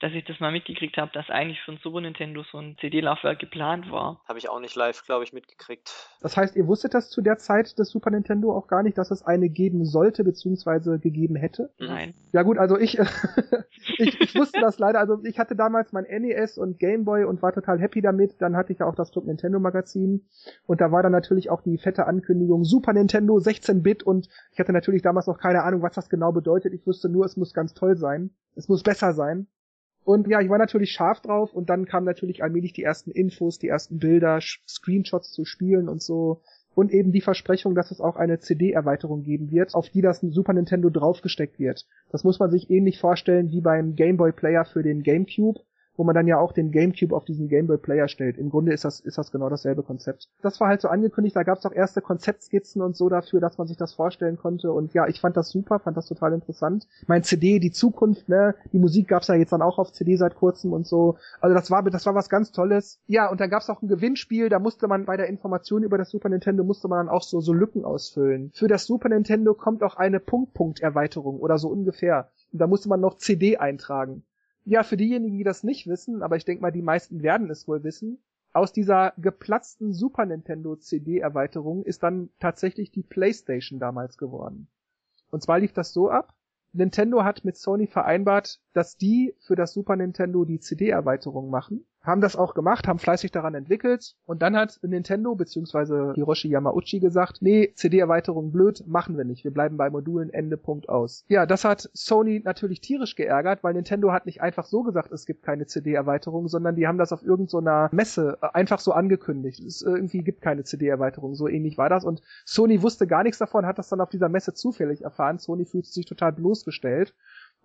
dass ich das mal mitgekriegt habe, dass eigentlich für ein Super Nintendo so ein CD-Laufwerk geplant war. Habe ich auch nicht live, glaube ich, mitgekriegt. Das heißt, ihr wusstet das zu der Zeit des Super Nintendo auch gar nicht, dass es eine geben sollte, beziehungsweise gegeben hätte? Nein. Ja gut, also ich, ich, ich wusste das leider, also ich hatte damals mein NES und Game Boy und war total happy damit. Dann hatte ich ja auch das Club Nintendo Magazin und da war dann natürlich auch die fette Ankündigung Super Nintendo 16-Bit und ich hatte natürlich damals noch keine Ahnung, was das genau bedeutet. Ich wusste nur, es muss ganz toll sein. Es muss besser sein. Und ja, ich war natürlich scharf drauf und dann kamen natürlich allmählich die ersten Infos, die ersten Bilder, Screenshots zu spielen und so. Und eben die Versprechung, dass es auch eine CD-Erweiterung geben wird, auf die das Super Nintendo draufgesteckt wird. Das muss man sich ähnlich vorstellen wie beim Game Boy Player für den GameCube wo man dann ja auch den GameCube auf diesen Game Boy Player stellt. Im Grunde ist das, ist das genau dasselbe Konzept. Das war halt so angekündigt, da gab es auch erste Konzeptskizzen und so dafür, dass man sich das vorstellen konnte. Und ja, ich fand das super, fand das total interessant. Mein CD, die Zukunft, ne, die Musik gab's ja jetzt dann auch auf CD seit kurzem und so. Also das war, das war was ganz Tolles. Ja, und dann gab's auch ein Gewinnspiel, da musste man bei der Information über das Super Nintendo musste man dann auch so, so Lücken ausfüllen. Für das Super Nintendo kommt auch eine Punkt-Punkt-Erweiterung oder so ungefähr. Und da musste man noch CD eintragen. Ja, für diejenigen, die das nicht wissen, aber ich denke mal, die meisten werden es wohl wissen, aus dieser geplatzten Super Nintendo CD-Erweiterung ist dann tatsächlich die PlayStation damals geworden. Und zwar lief das so ab, Nintendo hat mit Sony vereinbart, dass die für das Super Nintendo die CD-Erweiterung machen haben das auch gemacht, haben fleißig daran entwickelt und dann hat Nintendo bzw. Hiroshi Yamauchi gesagt, nee, CD-Erweiterung blöd, machen wir nicht, wir bleiben bei Modulen, Ende, Punkt aus. Ja, das hat Sony natürlich tierisch geärgert, weil Nintendo hat nicht einfach so gesagt, es gibt keine CD-Erweiterung, sondern die haben das auf irgendeiner so Messe äh, einfach so angekündigt. Es irgendwie gibt keine CD-Erweiterung, so ähnlich war das und Sony wusste gar nichts davon, hat das dann auf dieser Messe zufällig erfahren. Sony fühlte sich total bloßgestellt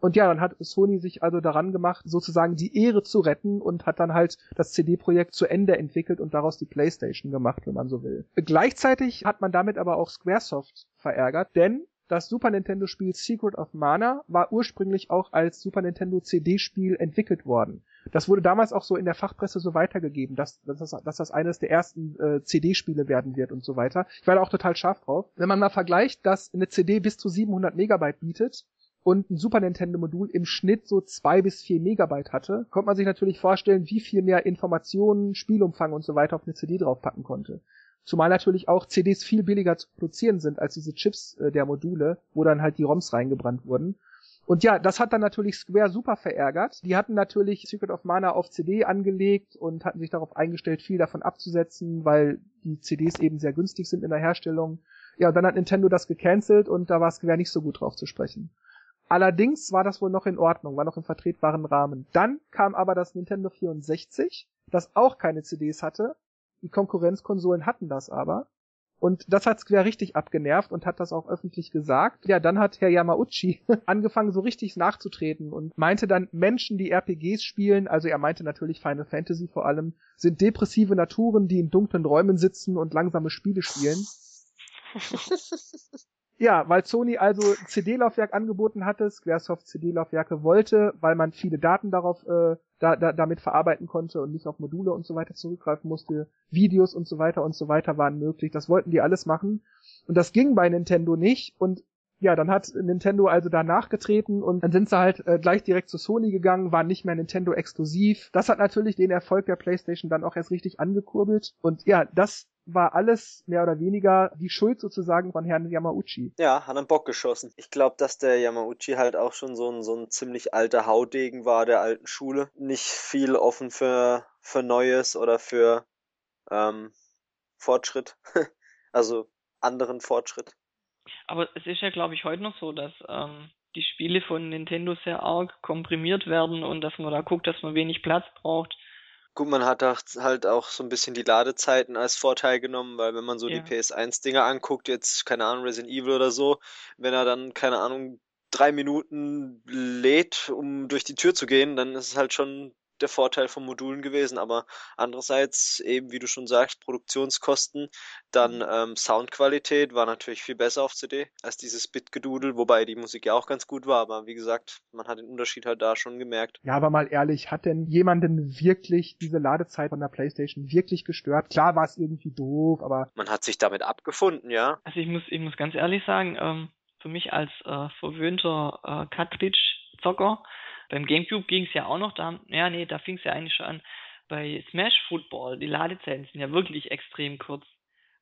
und ja, dann hat Sony sich also daran gemacht, sozusagen die Ehre zu retten und hat dann halt das CD-Projekt zu Ende entwickelt und daraus die PlayStation gemacht, wenn man so will. Gleichzeitig hat man damit aber auch Squaresoft verärgert, denn das Super Nintendo Spiel Secret of Mana war ursprünglich auch als Super Nintendo CD-Spiel entwickelt worden. Das wurde damals auch so in der Fachpresse so weitergegeben, dass, dass, das, dass das eines der ersten äh, CD-Spiele werden wird und so weiter. Ich war da auch total scharf drauf. Wenn man mal vergleicht, dass eine CD bis zu 700 Megabyte bietet und ein Super Nintendo Modul im Schnitt so zwei bis vier Megabyte hatte, konnte man sich natürlich vorstellen, wie viel mehr Informationen, Spielumfang und so weiter auf eine CD draufpacken konnte. Zumal natürlich auch CDs viel billiger zu produzieren sind als diese Chips äh, der Module, wo dann halt die ROMs reingebrannt wurden. Und ja, das hat dann natürlich Square super verärgert. Die hatten natürlich Secret of Mana auf CD angelegt und hatten sich darauf eingestellt, viel davon abzusetzen, weil die CDs eben sehr günstig sind in der Herstellung. Ja, dann hat Nintendo das gecancelt und da war Square nicht so gut drauf zu sprechen. Allerdings war das wohl noch in Ordnung, war noch im vertretbaren Rahmen. Dann kam aber das Nintendo 64, das auch keine CDs hatte die Konkurrenzkonsolen hatten das aber. Und das hat Square richtig abgenervt und hat das auch öffentlich gesagt. Ja, dann hat Herr Yamauchi angefangen, so richtig nachzutreten und meinte dann, Menschen, die RPGs spielen, also er meinte natürlich Final Fantasy vor allem, sind depressive Naturen, die in dunklen Räumen sitzen und langsame Spiele spielen. Ja, weil Sony also CD-Laufwerk angeboten hatte, Squaresoft CD-Laufwerke wollte, weil man viele Daten darauf äh, da, da, damit verarbeiten konnte und nicht auf Module und so weiter zurückgreifen musste. Videos und so weiter und so weiter waren möglich. Das wollten die alles machen. Und das ging bei Nintendo nicht. Und ja, dann hat Nintendo also da nachgetreten und dann sind sie halt äh, gleich direkt zu Sony gegangen, waren nicht mehr Nintendo exklusiv. Das hat natürlich den Erfolg der PlayStation dann auch erst richtig angekurbelt. Und ja, das war alles mehr oder weniger die Schuld sozusagen von Herrn Yamauchi. Ja, hat einen Bock geschossen. Ich glaube, dass der Yamauchi halt auch schon so ein, so ein ziemlich alter Haudegen war der alten Schule. Nicht viel offen für, für Neues oder für ähm, Fortschritt. also anderen Fortschritt. Aber es ist ja, glaube ich, heute noch so, dass ähm, die Spiele von Nintendo sehr arg komprimiert werden und dass man da guckt, dass man wenig Platz braucht Gut, man hat halt auch so ein bisschen die Ladezeiten als Vorteil genommen, weil wenn man so ja. die PS1-Dinger anguckt, jetzt, keine Ahnung, Resident Evil oder so, wenn er dann, keine Ahnung, drei Minuten lädt, um durch die Tür zu gehen, dann ist es halt schon der Vorteil von Modulen gewesen, aber andererseits eben, wie du schon sagst, Produktionskosten, dann mhm. ähm, Soundqualität war natürlich viel besser auf CD als dieses Bitgedudel, wobei die Musik ja auch ganz gut war, aber wie gesagt, man hat den Unterschied halt da schon gemerkt. Ja, aber mal ehrlich, hat denn jemanden wirklich diese Ladezeit von der Playstation wirklich gestört? Klar war es irgendwie doof, aber... Man hat sich damit abgefunden, ja. Also ich muss, ich muss ganz ehrlich sagen, ähm, für mich als äh, verwöhnter äh, Cartridge-Zocker beim GameCube ging es ja auch noch, da, ja, nee, da fing es ja eigentlich schon an. Bei Smash Football, die Ladezeiten sind ja wirklich extrem kurz.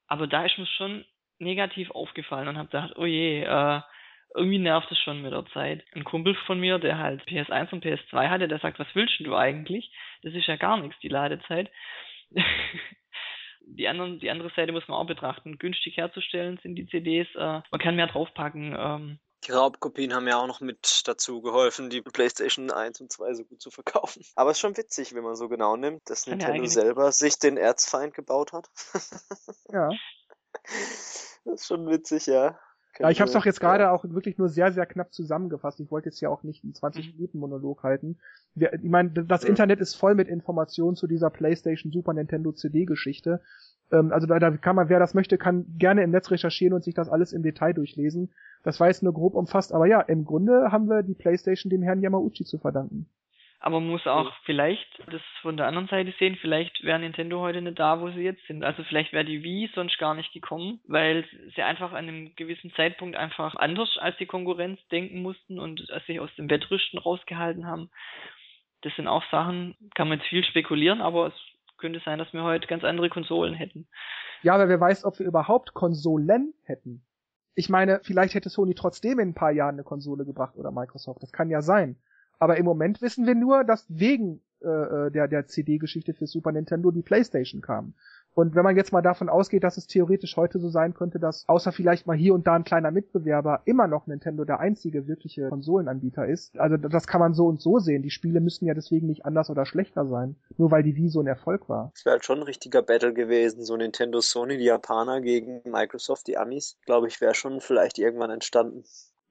Aber da ist mir schon negativ aufgefallen und habe gedacht, oh je, äh, irgendwie nervt es schon mit der Zeit. Ein Kumpel von mir, der halt PS1 und PS2 hatte, der sagt, was willst du eigentlich? Das ist ja gar nichts, die Ladezeit. die, anderen, die andere Seite muss man auch betrachten. Günstig herzustellen sind die CDs, äh, man kann mehr draufpacken. Ähm, die Raubkopien haben ja auch noch mit dazu geholfen, die PlayStation 1 und 2 so gut zu verkaufen. Aber es ist schon witzig, wenn man so genau nimmt, dass Kann Nintendo ja selber sich den Erzfeind gebaut hat. ja. Das ist schon witzig, ja. Ja, ich habe es doch jetzt gerade auch wirklich nur sehr, sehr knapp zusammengefasst. Ich wollte jetzt ja auch nicht einen 20-Minuten-Monolog halten. Ich meine, das ja. Internet ist voll mit Informationen zu dieser PlayStation Super Nintendo CD-Geschichte. Ähm, also da, da kann man, wer das möchte, kann gerne im Netz recherchieren und sich das alles im Detail durchlesen. Das war jetzt nur grob umfasst, aber ja, im Grunde haben wir die PlayStation dem Herrn Yamauchi zu verdanken. Aber man muss auch vielleicht das von der anderen Seite sehen, vielleicht wäre Nintendo heute nicht da, wo sie jetzt sind. Also vielleicht wäre die Wii sonst gar nicht gekommen, weil sie einfach an einem gewissen Zeitpunkt einfach anders als die Konkurrenz denken mussten und sich aus dem Wettrüsten rausgehalten haben. Das sind auch Sachen, kann man jetzt viel spekulieren, aber es könnte sein, dass wir heute ganz andere Konsolen hätten. Ja, aber wer weiß, ob wir überhaupt Konsolen hätten. Ich meine, vielleicht hätte Sony trotzdem in ein paar Jahren eine Konsole gebracht oder Microsoft. Das kann ja sein. Aber im Moment wissen wir nur, dass wegen äh, äh der, der CD-Geschichte für Super Nintendo die PlayStation kam. Und wenn man jetzt mal davon ausgeht, dass es theoretisch heute so sein könnte, dass außer vielleicht mal hier und da ein kleiner Mitbewerber immer noch Nintendo der einzige wirkliche Konsolenanbieter ist, also das kann man so und so sehen. Die Spiele müssen ja deswegen nicht anders oder schlechter sein, nur weil die Wii so ein Erfolg war. Es wäre halt schon ein richtiger Battle gewesen, so Nintendo, Sony, die Japaner gegen Microsoft, die Amis. Glaube ich, wäre schon vielleicht irgendwann entstanden.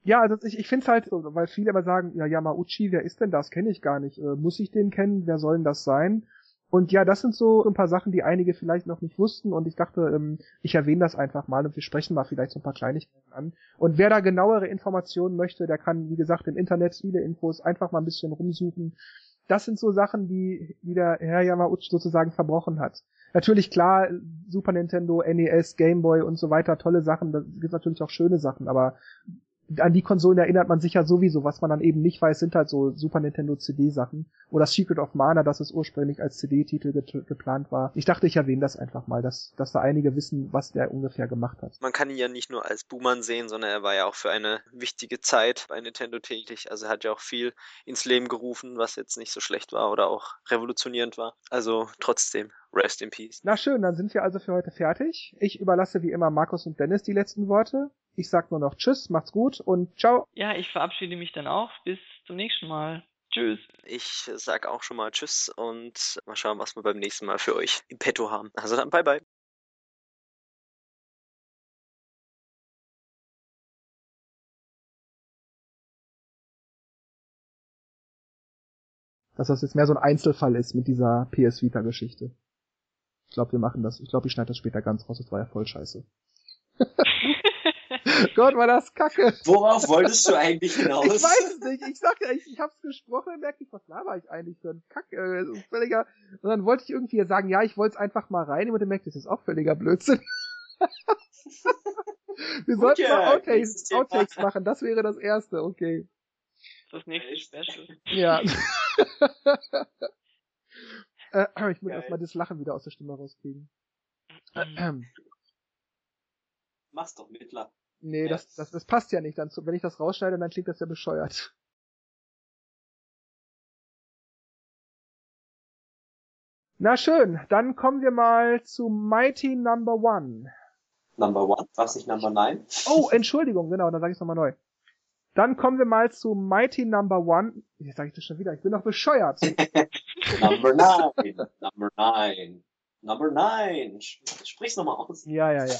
Ja, also ich, ich finde es halt, weil viele immer sagen, ja, Yamauchi, wer ist denn das? Kenne ich gar nicht. Äh, muss ich den kennen? Wer soll denn das sein? Und ja, das sind so ein paar Sachen, die einige vielleicht noch nicht wussten und ich dachte, ähm, ich erwähne das einfach mal und wir sprechen mal vielleicht so ein paar Kleinigkeiten an. Und wer da genauere Informationen möchte, der kann, wie gesagt, im Internet viele Infos einfach mal ein bisschen rumsuchen. Das sind so Sachen, die, die der Herr Yamauchi sozusagen verbrochen hat. Natürlich klar, Super Nintendo, NES, Game Boy und so weiter, tolle Sachen, da gibt natürlich auch schöne Sachen, aber an die Konsolen erinnert man sich ja sowieso. Was man dann eben nicht weiß, sind halt so Super Nintendo CD-Sachen. Oder Secret of Mana, das es ursprünglich als CD-Titel ge geplant war. Ich dachte, ich erwähne das einfach mal, dass, dass da einige wissen, was der ungefähr gemacht hat. Man kann ihn ja nicht nur als Boomer sehen, sondern er war ja auch für eine wichtige Zeit bei Nintendo tätig. Also er hat ja auch viel ins Leben gerufen, was jetzt nicht so schlecht war oder auch revolutionierend war. Also trotzdem, rest in peace. Na schön, dann sind wir also für heute fertig. Ich überlasse wie immer Markus und Dennis die letzten Worte. Ich sag nur noch Tschüss, macht's gut und ciao. Ja, ich verabschiede mich dann auch. Bis zum nächsten Mal. Tschüss. Ich sag auch schon mal Tschüss und mal schauen, was wir beim nächsten Mal für euch im Petto haben. Also dann bye bye. Dass das jetzt mehr so ein Einzelfall ist mit dieser PS Vita Geschichte. Ich glaube, wir machen das. Ich glaube, ich schneide das später ganz raus. Das war ja voll scheiße. Gott, war das kacke. Worauf wolltest du eigentlich hinaus? Ich weiß es nicht. Ich sag ja, ich, ich hab's gesprochen und merke ich, was laber ich eigentlich für ein Kack. Äh, das ist völliger. Und dann wollte ich irgendwie sagen, ja, ich wollte es einfach mal rein und dann merkte ich, das ist auch völliger Blödsinn. Wir Gut, sollten ja, mal Outtakes, Outtakes machen, das wäre das erste, okay. Das nächste Special. Ja. äh, ich muss erstmal das Lachen wieder aus der Stimme rauskriegen. Mhm. Mach's doch Mittler. Nee, ja. das, das, das passt ja nicht. Dann, wenn ich das rausschneide, dann klingt das ja bescheuert. Na schön, dann kommen wir mal zu Mighty Number One. Number One? Was nicht Number Nine? Oh, Entschuldigung, genau, dann sage ich nochmal neu. Dann kommen wir mal zu Mighty Number One. Jetzt sage ich das schon wieder, ich bin doch bescheuert. number Nine, Number Nine, Number Nine. Sprich's nochmal aus. Ja, ja, ja.